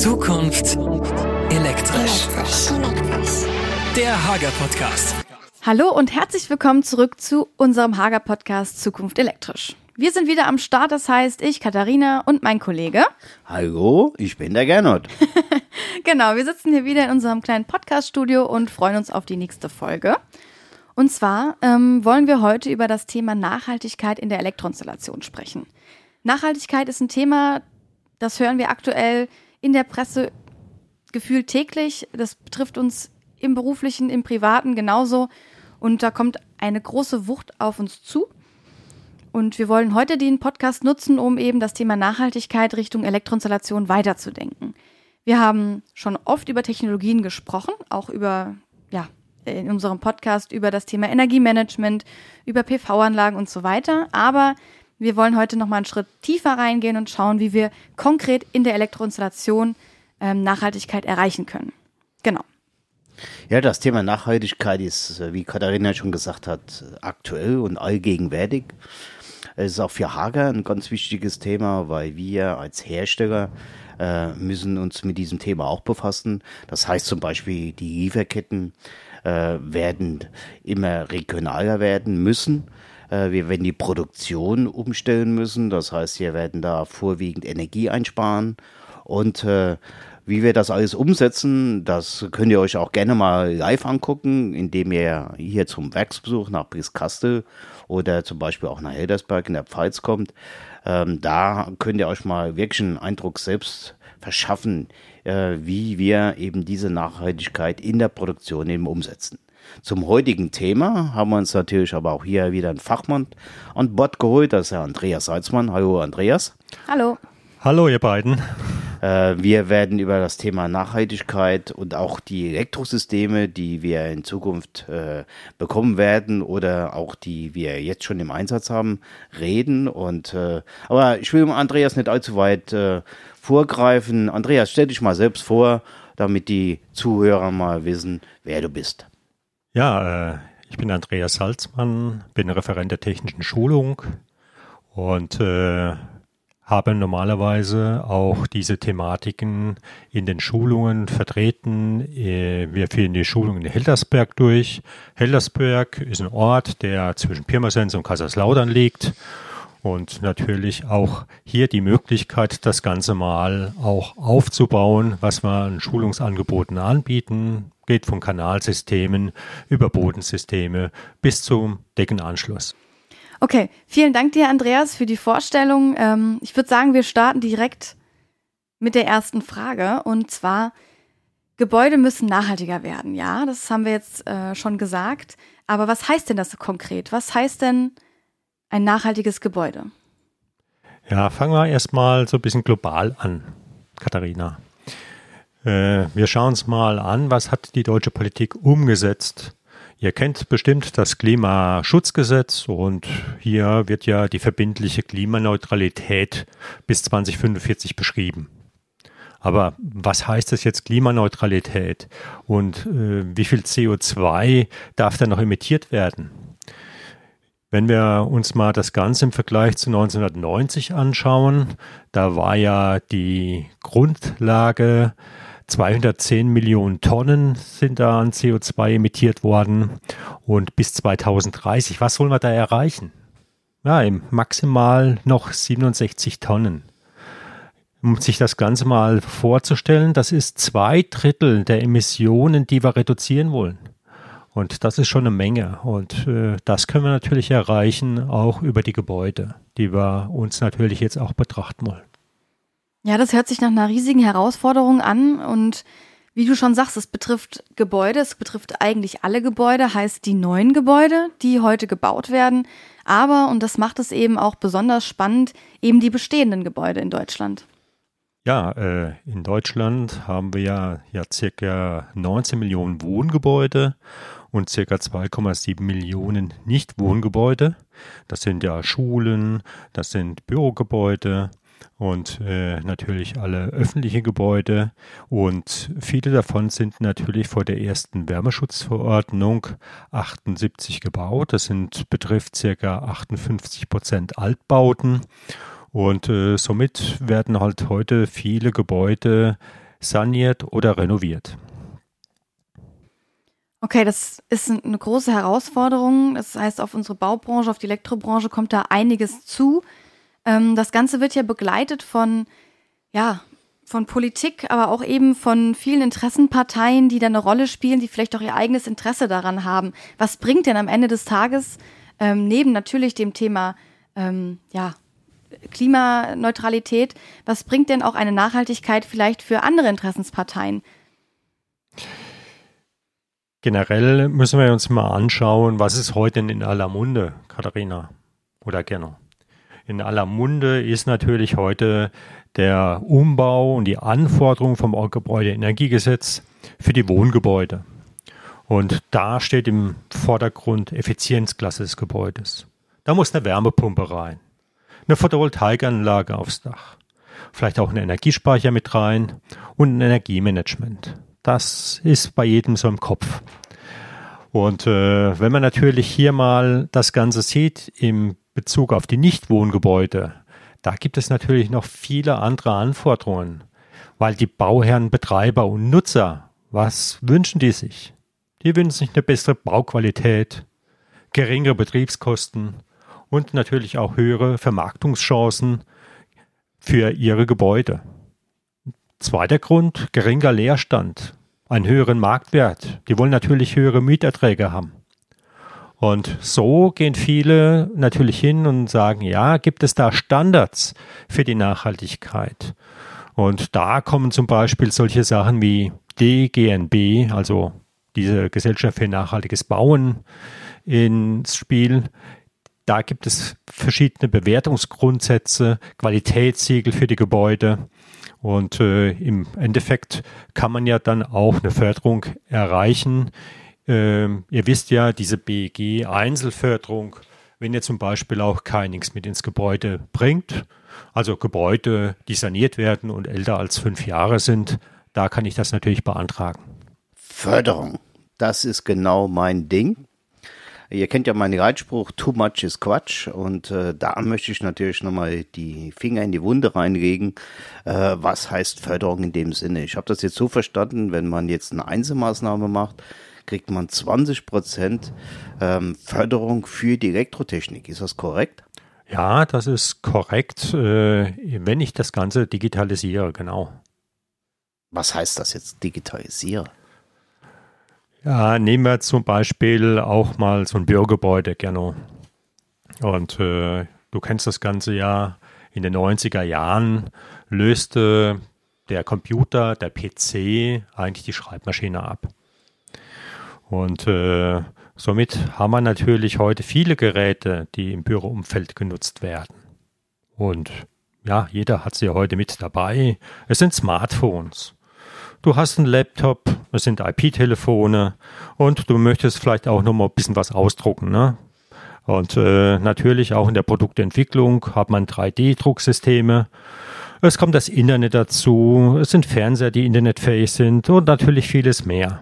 Zukunft elektrisch. Der Hager Podcast. Hallo und herzlich willkommen zurück zu unserem Hager Podcast Zukunft elektrisch. Wir sind wieder am Start, das heißt ich, Katharina und mein Kollege. Hallo, ich bin der Gernot. genau, wir sitzen hier wieder in unserem kleinen Podcast-Studio und freuen uns auf die nächste Folge. Und zwar ähm, wollen wir heute über das Thema Nachhaltigkeit in der Elektroinstallation sprechen. Nachhaltigkeit ist ein Thema, das hören wir aktuell in der Presse gefühlt täglich. Das betrifft uns im beruflichen, im privaten genauso. Und da kommt eine große Wucht auf uns zu. Und wir wollen heute den Podcast nutzen, um eben das Thema Nachhaltigkeit Richtung Elektroinstallation weiterzudenken. Wir haben schon oft über Technologien gesprochen, auch über, ja, in unserem Podcast über das Thema Energiemanagement, über PV-Anlagen und so weiter. Aber wir wollen heute nochmal einen Schritt tiefer reingehen und schauen, wie wir konkret in der Elektroinstallation ähm, Nachhaltigkeit erreichen können. Genau. Ja, das Thema Nachhaltigkeit ist, äh, wie Katharina schon gesagt hat, aktuell und allgegenwärtig. Es ist auch für Hager ein ganz wichtiges Thema, weil wir als Hersteller äh, müssen uns mit diesem Thema auch befassen. Das heißt zum Beispiel, die Lieferketten äh, werden immer regionaler werden müssen. Äh, wir werden die Produktion umstellen müssen. Das heißt, wir werden da vorwiegend Energie einsparen und äh, wie wir das alles umsetzen, das könnt ihr euch auch gerne mal live angucken, indem ihr hier zum Werksbesuch nach Brieskastel oder zum Beispiel auch nach Heldersberg in der Pfalz kommt. Ähm, da könnt ihr euch mal wirklich einen Eindruck selbst verschaffen, äh, wie wir eben diese Nachhaltigkeit in der Produktion eben umsetzen. Zum heutigen Thema haben wir uns natürlich aber auch hier wieder einen Fachmann an Bord geholt, das ist Herr Andreas Salzmann. Hallo Andreas. Hallo. Hallo ihr beiden. Äh, wir werden über das Thema Nachhaltigkeit und auch die Elektrosysteme, die wir in Zukunft äh, bekommen werden oder auch die wir jetzt schon im Einsatz haben, reden. Und äh, aber ich will Andreas nicht allzu weit vorgreifen. Andreas, stell dich mal selbst vor, damit die Zuhörer mal wissen, wer du bist. Ja, äh, ich bin Andreas Salzmann, bin Referent der technischen Schulung und äh, habe normalerweise auch diese Thematiken in den Schulungen vertreten. Äh, wir führen die Schulungen in Heldersberg durch. Heldersberg ist ein Ort, der zwischen Pirmasens und Kaiserslautern liegt. Und natürlich auch hier die Möglichkeit, das Ganze mal auch aufzubauen, was wir an Schulungsangeboten anbieten. Geht von Kanalsystemen über Bodensysteme bis zum Deckenanschluss. Okay, vielen Dank dir, Andreas, für die Vorstellung. Ähm, ich würde sagen, wir starten direkt mit der ersten Frage. Und zwar, Gebäude müssen nachhaltiger werden. Ja, das haben wir jetzt äh, schon gesagt. Aber was heißt denn das konkret? Was heißt denn ein nachhaltiges Gebäude? Ja, fangen wir erstmal so ein bisschen global an, Katharina. Äh, wir schauen uns mal an, was hat die deutsche Politik umgesetzt Ihr kennt bestimmt das Klimaschutzgesetz und hier wird ja die verbindliche Klimaneutralität bis 2045 beschrieben. Aber was heißt das jetzt Klimaneutralität und äh, wie viel CO2 darf da noch emittiert werden? Wenn wir uns mal das Ganze im Vergleich zu 1990 anschauen, da war ja die Grundlage 210 Millionen Tonnen sind da an CO2 emittiert worden. Und bis 2030, was wollen wir da erreichen? Ja, maximal noch 67 Tonnen. Um sich das Ganze mal vorzustellen, das ist zwei Drittel der Emissionen, die wir reduzieren wollen. Und das ist schon eine Menge. Und äh, das können wir natürlich erreichen, auch über die Gebäude, die wir uns natürlich jetzt auch betrachten wollen. Ja, das hört sich nach einer riesigen Herausforderung an und wie du schon sagst, es betrifft Gebäude, es betrifft eigentlich alle Gebäude, heißt die neuen Gebäude, die heute gebaut werden, aber, und das macht es eben auch besonders spannend, eben die bestehenden Gebäude in Deutschland. Ja, äh, in Deutschland haben wir ja, ja circa 19 Millionen Wohngebäude und circa 2,7 Millionen Nichtwohngebäude. Das sind ja Schulen, das sind Bürogebäude, und äh, natürlich alle öffentliche Gebäude. Und viele davon sind natürlich vor der ersten Wärmeschutzverordnung 78 gebaut. Das sind, betrifft circa 58 Prozent Altbauten. Und äh, somit werden halt heute viele Gebäude saniert oder renoviert. Okay, das ist eine große Herausforderung. Das heißt, auf unsere Baubranche, auf die Elektrobranche kommt da einiges zu. Ähm, das Ganze wird ja begleitet von, ja, von Politik, aber auch eben von vielen Interessenparteien, die da eine Rolle spielen, die vielleicht auch ihr eigenes Interesse daran haben. Was bringt denn am Ende des Tages ähm, neben natürlich dem Thema ähm, ja, Klimaneutralität, was bringt denn auch eine Nachhaltigkeit vielleicht für andere Interessensparteien? Generell müssen wir uns mal anschauen, was ist heute in aller Munde, Katharina oder Gerno? In aller Munde ist natürlich heute der Umbau und die Anforderungen vom Gebäudeenergiegesetz für die Wohngebäude. Und da steht im Vordergrund Effizienzklasse des Gebäudes. Da muss eine Wärmepumpe rein, eine Photovoltaikanlage aufs Dach, vielleicht auch ein Energiespeicher mit rein und ein Energiemanagement. Das ist bei jedem so im Kopf. Und äh, wenn man natürlich hier mal das Ganze sieht im Bezug auf die Nichtwohngebäude, da gibt es natürlich noch viele andere Anforderungen, weil die Bauherren, Betreiber und Nutzer, was wünschen die sich? Die wünschen sich eine bessere Bauqualität, geringere Betriebskosten und natürlich auch höhere Vermarktungschancen für ihre Gebäude. Zweiter Grund, geringer Leerstand, einen höheren Marktwert. Die wollen natürlich höhere Mieterträge haben. Und so gehen viele natürlich hin und sagen, ja, gibt es da Standards für die Nachhaltigkeit? Und da kommen zum Beispiel solche Sachen wie DGNB, also diese Gesellschaft für nachhaltiges Bauen, ins Spiel. Da gibt es verschiedene Bewertungsgrundsätze, Qualitätssiegel für die Gebäude. Und äh, im Endeffekt kann man ja dann auch eine Förderung erreichen. Ähm, ihr wisst ja, diese BEG-Einzelförderung, wenn ihr zum Beispiel auch kein nichts mit ins Gebäude bringt, also Gebäude, die saniert werden und älter als fünf Jahre sind, da kann ich das natürlich beantragen. Förderung, das ist genau mein Ding. Ihr kennt ja meinen Reitspruch, too much is Quatsch. Und äh, da möchte ich natürlich nochmal die Finger in die Wunde reinlegen. Äh, was heißt Förderung in dem Sinne? Ich habe das jetzt so verstanden, wenn man jetzt eine Einzelmaßnahme macht, kriegt man 20 Prozent ähm, Förderung für die Elektrotechnik. Ist das korrekt? Ja, das ist korrekt, äh, wenn ich das Ganze digitalisiere, genau. Was heißt das jetzt, digitalisiere? Ja, nehmen wir zum Beispiel auch mal so ein Bürgergebäude, Gerno. Und äh, du kennst das Ganze ja, in den 90er Jahren löste der Computer, der PC, eigentlich die Schreibmaschine ab. Und äh, somit haben wir natürlich heute viele Geräte, die im Büroumfeld genutzt werden. Und ja, jeder hat sie heute mit dabei. Es sind Smartphones. Du hast einen Laptop, es sind IP-Telefone und du möchtest vielleicht auch noch mal ein bisschen was ausdrucken. Ne? Und äh, natürlich auch in der Produktentwicklung hat man 3D-Drucksysteme. Es kommt das Internet dazu, es sind Fernseher, die internetfähig sind und natürlich vieles mehr.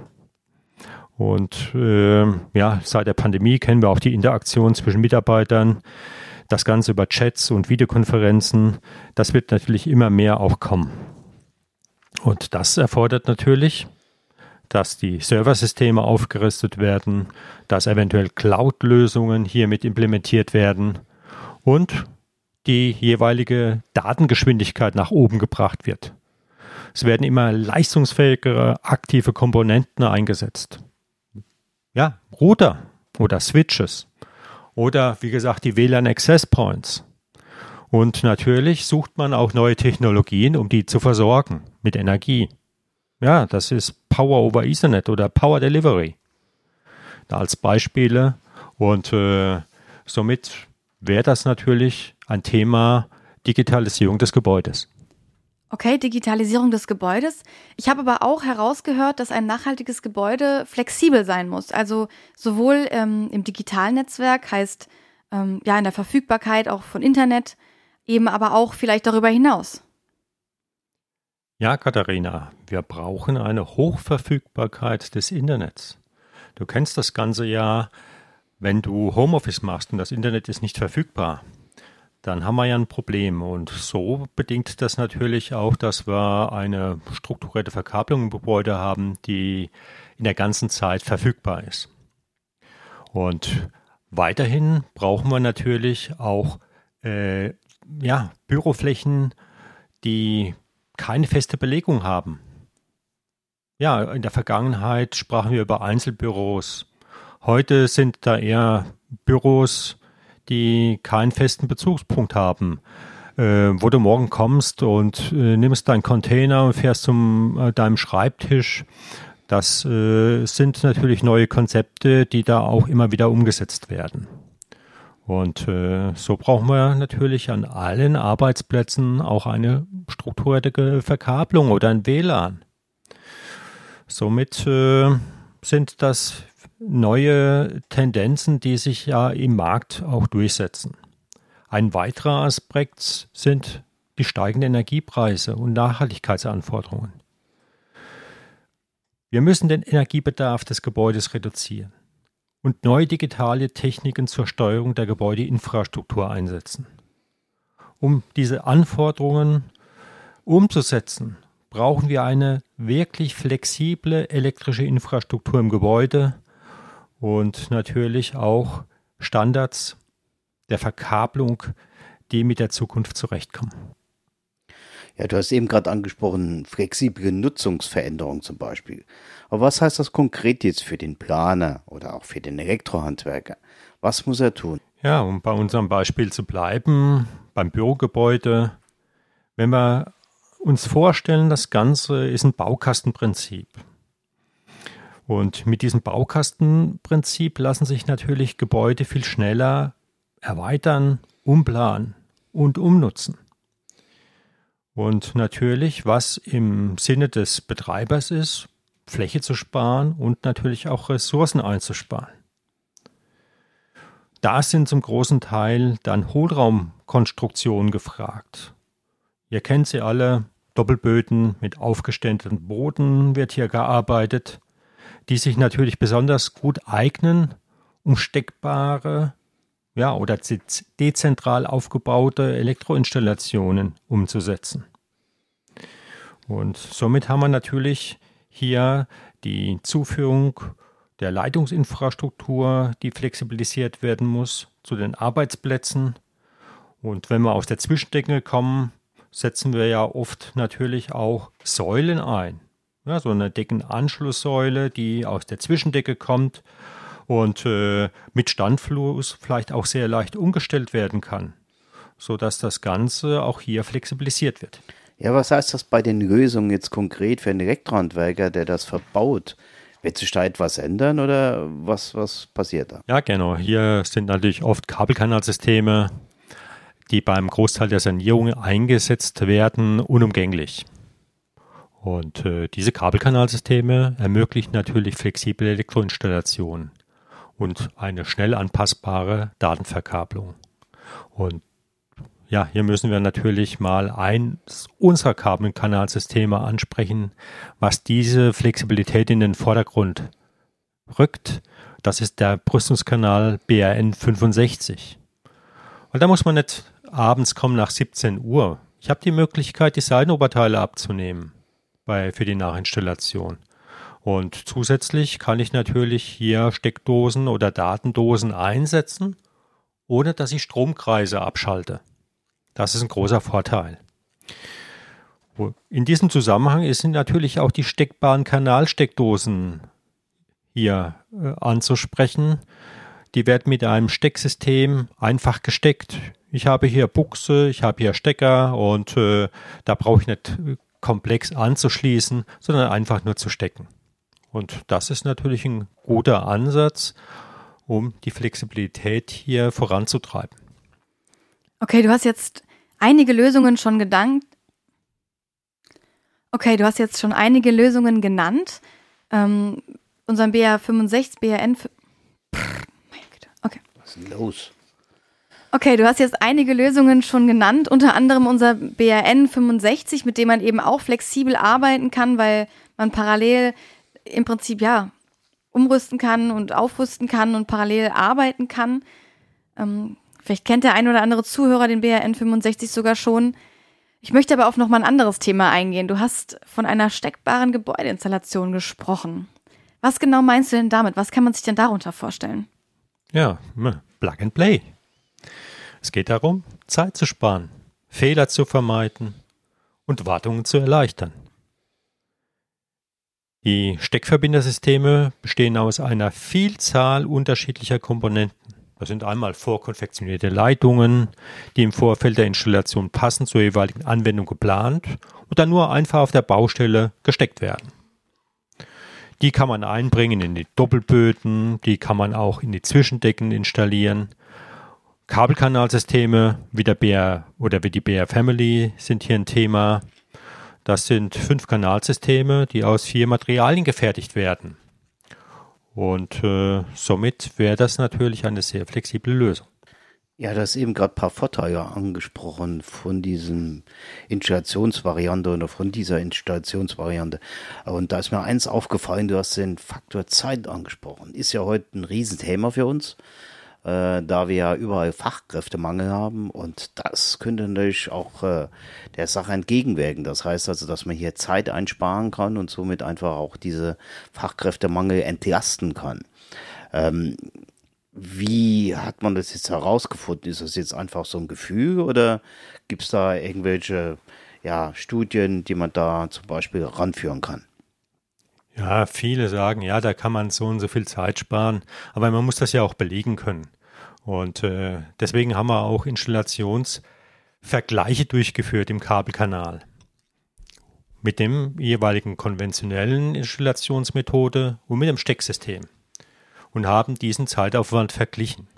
Und äh, ja, seit der Pandemie kennen wir auch die Interaktion zwischen Mitarbeitern. Das Ganze über Chats und Videokonferenzen. Das wird natürlich immer mehr auch kommen. Und das erfordert natürlich, dass die Serversysteme aufgerüstet werden, dass eventuell Cloud-Lösungen hiermit implementiert werden und die jeweilige Datengeschwindigkeit nach oben gebracht wird. Es werden immer leistungsfähigere aktive Komponenten eingesetzt. Ja, Router oder Switches oder wie gesagt die WLAN Access Points und natürlich sucht man auch neue Technologien, um die zu versorgen mit Energie. Ja, das ist Power over Ethernet oder Power Delivery. Da als Beispiele. Und äh, somit wäre das natürlich ein Thema Digitalisierung des Gebäudes. Okay, Digitalisierung des Gebäudes. Ich habe aber auch herausgehört, dass ein nachhaltiges Gebäude flexibel sein muss. Also sowohl ähm, im digitalen Netzwerk heißt ähm, ja in der Verfügbarkeit auch von Internet eben aber auch vielleicht darüber hinaus. Ja, Katharina, wir brauchen eine Hochverfügbarkeit des Internets. Du kennst das Ganze ja, wenn du Homeoffice machst und das Internet ist nicht verfügbar, dann haben wir ja ein Problem. Und so bedingt das natürlich auch, dass wir eine strukturierte Verkabelung im Gebäude haben, die in der ganzen Zeit verfügbar ist. Und weiterhin brauchen wir natürlich auch äh, ja, Büroflächen, die keine feste Belegung haben. Ja, in der Vergangenheit sprachen wir über Einzelbüros. Heute sind da eher Büros, die keinen festen Bezugspunkt haben. Äh, wo du morgen kommst und äh, nimmst deinen Container und fährst zum äh, deinem Schreibtisch. Das äh, sind natürlich neue Konzepte, die da auch immer wieder umgesetzt werden. Und äh, so brauchen wir natürlich an allen Arbeitsplätzen auch eine strukturierte Verkabelung oder ein WLAN. Somit äh, sind das neue Tendenzen, die sich ja im Markt auch durchsetzen. Ein weiterer Aspekt sind die steigenden Energiepreise und Nachhaltigkeitsanforderungen. Wir müssen den Energiebedarf des Gebäudes reduzieren und neue digitale Techniken zur Steuerung der Gebäudeinfrastruktur einsetzen. Um diese Anforderungen umzusetzen, brauchen wir eine wirklich flexible elektrische Infrastruktur im Gebäude und natürlich auch Standards der Verkabelung, die mit der Zukunft zurechtkommen. Ja, du hast eben gerade angesprochen, flexible Nutzungsveränderung zum Beispiel. Aber was heißt das konkret jetzt für den Planer oder auch für den Elektrohandwerker? Was muss er tun? Ja, um bei unserem Beispiel zu bleiben, beim Bürogebäude, wenn wir uns vorstellen, das Ganze ist ein Baukastenprinzip. Und mit diesem Baukastenprinzip lassen sich natürlich Gebäude viel schneller erweitern, umplanen und umnutzen. Und natürlich, was im Sinne des Betreibers ist, Fläche zu sparen und natürlich auch Ressourcen einzusparen. Da sind zum großen Teil dann Hohlraumkonstruktionen gefragt. Ihr kennt sie alle, Doppelböden mit aufgeständeten Boden wird hier gearbeitet die sich natürlich besonders gut eignen, um steckbare ja, oder dezentral aufgebaute Elektroinstallationen umzusetzen. Und somit haben wir natürlich hier die Zuführung der Leitungsinfrastruktur, die flexibilisiert werden muss, zu den Arbeitsplätzen. Und wenn wir aus der Zwischendecke kommen, setzen wir ja oft natürlich auch Säulen ein ja, so eine Deckenanschlusssäule, die aus der Zwischendecke kommt und äh, mit Standfluss vielleicht auch sehr leicht umgestellt werden kann, sodass das Ganze auch hier flexibilisiert wird. Ja, was heißt das bei den Lösungen jetzt konkret für einen Elektrohandwerker, der das verbaut? Wird sich da etwas ändern oder was, was passiert da? Ja, genau. Hier sind natürlich oft Kabelkanalsysteme, die beim Großteil der Sanierung eingesetzt werden, unumgänglich. Und äh, diese Kabelkanalsysteme ermöglichen natürlich flexible Elektroinstallationen und eine schnell anpassbare Datenverkabelung. Und ja, hier müssen wir natürlich mal eins unserer Kabelkanalsysteme ansprechen, was diese Flexibilität in den Vordergrund rückt. Das ist der Brüstungskanal BRN 65. Und da muss man nicht abends kommen nach 17 Uhr. Ich habe die Möglichkeit, die Seitenoberteile abzunehmen bei, für die Nachinstallation. Und zusätzlich kann ich natürlich hier Steckdosen oder Datendosen einsetzen, ohne dass ich Stromkreise abschalte. Das ist ein großer Vorteil. In diesem Zusammenhang sind natürlich auch die steckbaren Kanalsteckdosen hier äh, anzusprechen. Die werden mit einem Stecksystem einfach gesteckt. Ich habe hier Buchse, ich habe hier Stecker und äh, da brauche ich nicht komplex anzuschließen, sondern einfach nur zu stecken. Und das ist natürlich ein guter Ansatz, um die Flexibilität hier voranzutreiben. Okay, du hast jetzt einige Lösungen schon gedankt. Okay, du hast jetzt schon einige Lösungen genannt. Ähm, unseren BR 65, BRN. Pff, mein Güte. Okay. Was ist denn los? Okay, du hast jetzt einige Lösungen schon genannt, unter anderem unser BRN 65, mit dem man eben auch flexibel arbeiten kann, weil man parallel im Prinzip ja umrüsten kann und aufrüsten kann und parallel arbeiten kann. Ähm, Vielleicht kennt der ein oder andere Zuhörer den BRN 65 sogar schon. Ich möchte aber auf noch mal ein anderes Thema eingehen. Du hast von einer steckbaren Gebäudeinstallation gesprochen. Was genau meinst du denn damit? Was kann man sich denn darunter vorstellen? Ja, Plug and Play. Es geht darum, Zeit zu sparen, Fehler zu vermeiden und Wartungen zu erleichtern. Die Steckverbindersysteme bestehen aus einer Vielzahl unterschiedlicher Komponenten. Das sind einmal vorkonfektionierte Leitungen, die im Vorfeld der Installation passend zur jeweiligen Anwendung geplant und dann nur einfach auf der Baustelle gesteckt werden. Die kann man einbringen in die Doppelböden, die kann man auch in die Zwischendecken installieren. Kabelkanalsysteme wie der BR oder wie die BR Family sind hier ein Thema. Das sind fünf Kanalsysteme, die aus vier Materialien gefertigt werden. Und äh, somit wäre das natürlich eine sehr flexible Lösung. Ja, du hast eben gerade ein paar Vorteile angesprochen von diesem Installationsvariante oder von dieser Installationsvariante. Und da ist mir eins aufgefallen, du hast den Faktor Zeit angesprochen. Ist ja heute ein Riesenthema für uns äh, da wir ja überall Fachkräftemangel haben und das könnte natürlich auch äh, der Sache entgegenwirken. Das heißt also, dass man hier Zeit einsparen kann und somit einfach auch diese Fachkräftemangel entlasten kann. Ähm, wie hat man das jetzt herausgefunden? Ist das jetzt einfach so ein Gefühl oder gibt es da irgendwelche ja, Studien, die man da zum Beispiel ranführen kann? Ja, viele sagen, ja, da kann man so und so viel Zeit sparen, aber man muss das ja auch belegen können. Und äh, deswegen haben wir auch Installationsvergleiche durchgeführt im Kabelkanal mit dem jeweiligen konventionellen Installationsmethode und mit dem Stecksystem und haben diesen Zeitaufwand verglichen.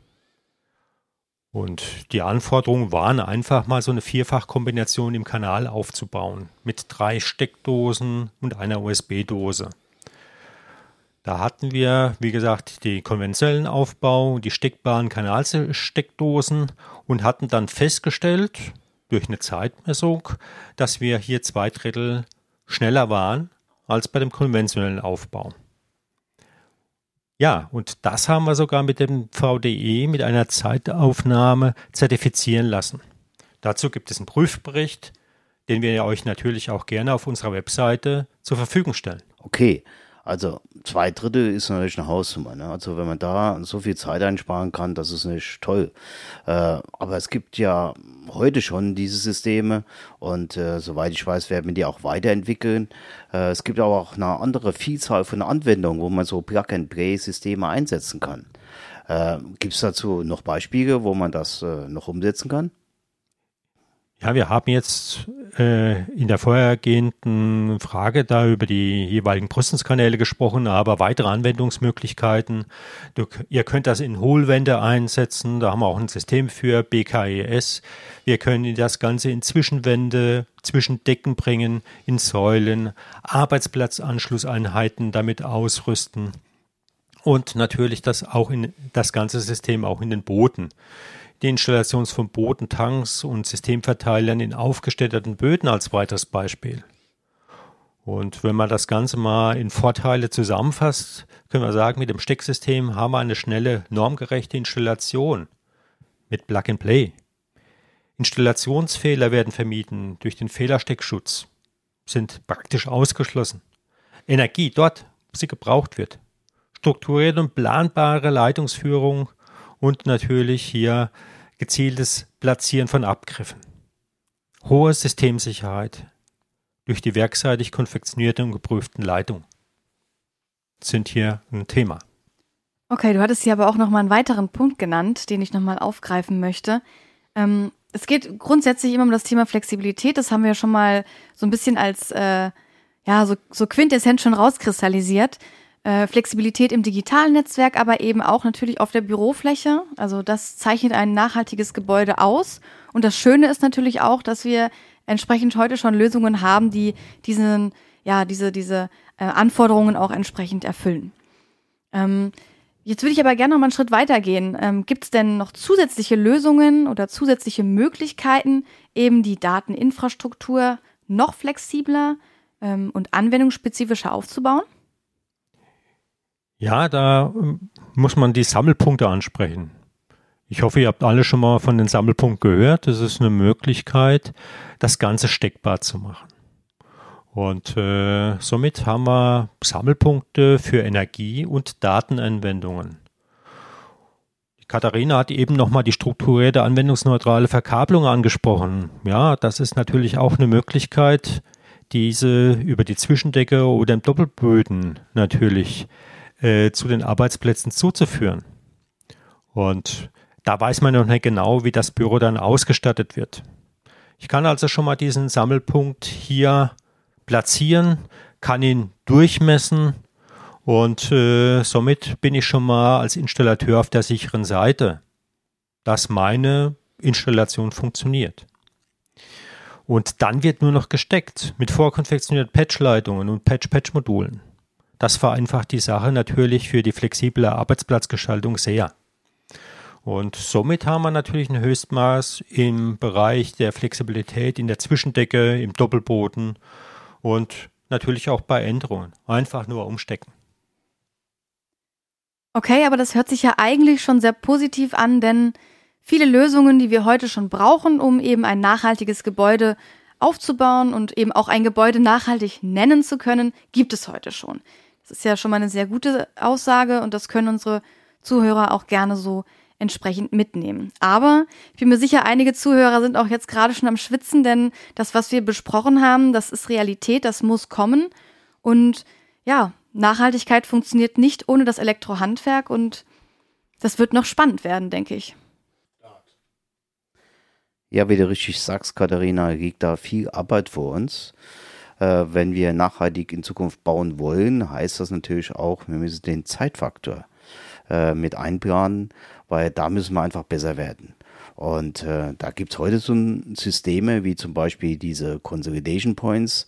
Und die Anforderungen waren einfach mal so eine Vierfachkombination im Kanal aufzubauen mit drei Steckdosen und einer USB-Dose. Da hatten wir, wie gesagt, die konventionellen Aufbau, die steckbaren Kanalsteckdosen und hatten dann festgestellt, durch eine Zeitmessung, dass wir hier zwei Drittel schneller waren als bei dem konventionellen Aufbau. Ja, und das haben wir sogar mit dem VDE mit einer Zeitaufnahme zertifizieren lassen. Dazu gibt es einen Prüfbericht, den wir euch natürlich auch gerne auf unserer Webseite zur Verfügung stellen. Okay, also zwei Drittel ist natürlich eine Hausnummer. Ne? Also wenn man da so viel Zeit einsparen kann, das ist nicht toll. Äh, aber es gibt ja heute schon diese Systeme und äh, soweit ich weiß, werden wir die auch weiterentwickeln. Äh, es gibt aber auch eine andere Vielzahl von Anwendungen, wo man so Plug-and-Play-Systeme einsetzen kann. Äh, gibt es dazu noch Beispiele, wo man das äh, noch umsetzen kann? Ja, wir haben jetzt äh, in der vorhergehenden Frage da über die jeweiligen Brüstungskanäle gesprochen, aber weitere Anwendungsmöglichkeiten. Du, ihr könnt das in Hohlwände einsetzen, da haben wir auch ein System für BKES. Wir können das Ganze in Zwischenwände, zwischen Decken bringen, in Säulen, Arbeitsplatzanschlusseinheiten damit ausrüsten und natürlich das auch in das ganze System auch in den Booten die Installation von Bodentanks und Systemverteilern in aufgestellten Böden als weiteres Beispiel. Und wenn man das Ganze mal in Vorteile zusammenfasst, können wir sagen, mit dem Stecksystem haben wir eine schnelle, normgerechte Installation mit Plug and Play. Installationsfehler werden vermieden durch den Fehlersteckschutz, sind praktisch ausgeschlossen. Energie dort, wo sie gebraucht wird. Strukturierte und planbare Leitungsführung und natürlich hier gezieltes Platzieren von Abgriffen. Hohe Systemsicherheit durch die werkseitig konfektionierte und geprüften Leitungen sind hier ein Thema. Okay, du hattest hier aber auch noch mal einen weiteren Punkt genannt, den ich noch mal aufgreifen möchte. Ähm, es geht grundsätzlich immer um das Thema Flexibilität. Das haben wir schon mal so ein bisschen als äh, ja so, so Quintessenz schon rauskristallisiert. Äh, Flexibilität im digitalen Netzwerk, aber eben auch natürlich auf der Bürofläche. Also das zeichnet ein nachhaltiges Gebäude aus. Und das Schöne ist natürlich auch, dass wir entsprechend heute schon Lösungen haben, die diesen, ja, diese, diese äh, Anforderungen auch entsprechend erfüllen. Ähm, jetzt würde ich aber gerne noch mal einen Schritt weitergehen. Ähm, Gibt es denn noch zusätzliche Lösungen oder zusätzliche Möglichkeiten, eben die Dateninfrastruktur noch flexibler ähm, und anwendungsspezifischer aufzubauen? Ja, da ähm, muss man die Sammelpunkte ansprechen. Ich hoffe, ihr habt alle schon mal von den Sammelpunkt gehört. Das ist eine Möglichkeit, das Ganze steckbar zu machen. Und äh, somit haben wir Sammelpunkte für Energie- und Datenanwendungen. Katharina hat eben nochmal die strukturierte anwendungsneutrale Verkabelung angesprochen. Ja, das ist natürlich auch eine Möglichkeit, diese über die Zwischendecke oder im Doppelböden natürlich äh, zu den Arbeitsplätzen zuzuführen. Und da weiß man noch nicht genau, wie das Büro dann ausgestattet wird. Ich kann also schon mal diesen Sammelpunkt hier platzieren, kann ihn durchmessen und äh, somit bin ich schon mal als Installateur auf der sicheren Seite, dass meine Installation funktioniert. Und dann wird nur noch gesteckt mit vorkonfektionierten Patchleitungen und Patch-Patch-Modulen. Das vereinfacht die Sache natürlich für die flexible Arbeitsplatzgestaltung sehr. Und somit haben wir natürlich ein Höchstmaß im Bereich der Flexibilität in der Zwischendecke, im Doppelboden und natürlich auch bei Änderungen. Einfach nur umstecken. Okay, aber das hört sich ja eigentlich schon sehr positiv an, denn viele Lösungen, die wir heute schon brauchen, um eben ein nachhaltiges Gebäude aufzubauen und eben auch ein Gebäude nachhaltig nennen zu können, gibt es heute schon. Das ist ja schon mal eine sehr gute Aussage und das können unsere Zuhörer auch gerne so entsprechend mitnehmen. Aber ich bin mir sicher, einige Zuhörer sind auch jetzt gerade schon am Schwitzen, denn das, was wir besprochen haben, das ist Realität, das muss kommen. Und ja, Nachhaltigkeit funktioniert nicht ohne das Elektrohandwerk und das wird noch spannend werden, denke ich. Ja, wie du richtig sagst, Katharina, liegt da viel Arbeit vor uns. Äh, wenn wir nachhaltig in Zukunft bauen wollen, heißt das natürlich auch, wir müssen den Zeitfaktor äh, mit einplanen, weil da müssen wir einfach besser werden. Und äh, da gibt's heute so Systeme wie zum Beispiel diese Consolidation Points,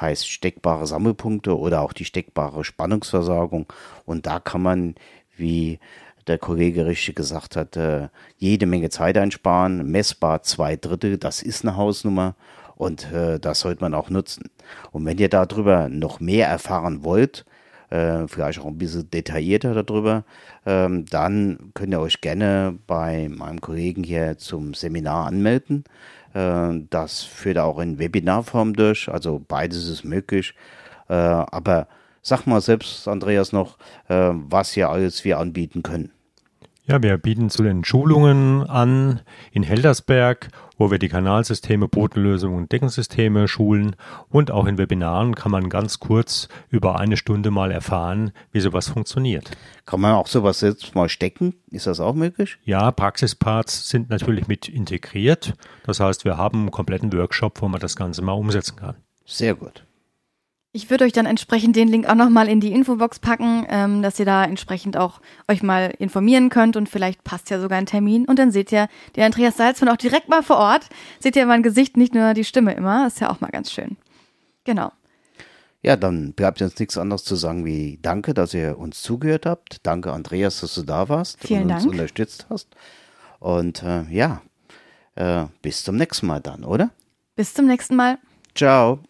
heißt steckbare Sammelpunkte oder auch die steckbare Spannungsversorgung. Und da kann man, wie der Kollege richtig gesagt hat, äh, jede Menge Zeit einsparen. Messbar zwei Drittel, das ist eine Hausnummer und äh, das sollte man auch nutzen. Und wenn ihr darüber noch mehr erfahren wollt, äh, vielleicht auch ein bisschen detaillierter darüber, ähm, dann könnt ihr euch gerne bei meinem Kollegen hier zum Seminar anmelden. Äh, das führt auch in Webinarform durch, also beides ist möglich. Äh, aber sag mal selbst, Andreas, noch, äh, was hier alles wir anbieten können. Ja, wir bieten zu den Schulungen an in Heldersberg, wo wir die Kanalsysteme, Bodenlösungen und Deckensysteme schulen und auch in Webinaren kann man ganz kurz über eine Stunde mal erfahren, wie sowas funktioniert. Kann man auch sowas selbst mal stecken? Ist das auch möglich? Ja, Praxisparts sind natürlich mit integriert. Das heißt, wir haben einen kompletten Workshop, wo man das Ganze mal umsetzen kann. Sehr gut. Ich würde euch dann entsprechend den Link auch nochmal in die Infobox packen, ähm, dass ihr da entsprechend auch euch mal informieren könnt und vielleicht passt ja sogar ein Termin und dann seht ihr den Andreas Salzmann auch direkt mal vor Ort. Seht ihr mein Gesicht, nicht nur die Stimme immer. ist ja auch mal ganz schön. Genau. Ja, dann bleibt uns nichts anderes zu sagen wie Danke, dass ihr uns zugehört habt. Danke, Andreas, dass du da warst Vielen und uns Dank. unterstützt hast. Und äh, ja, äh, bis zum nächsten Mal dann, oder? Bis zum nächsten Mal. Ciao.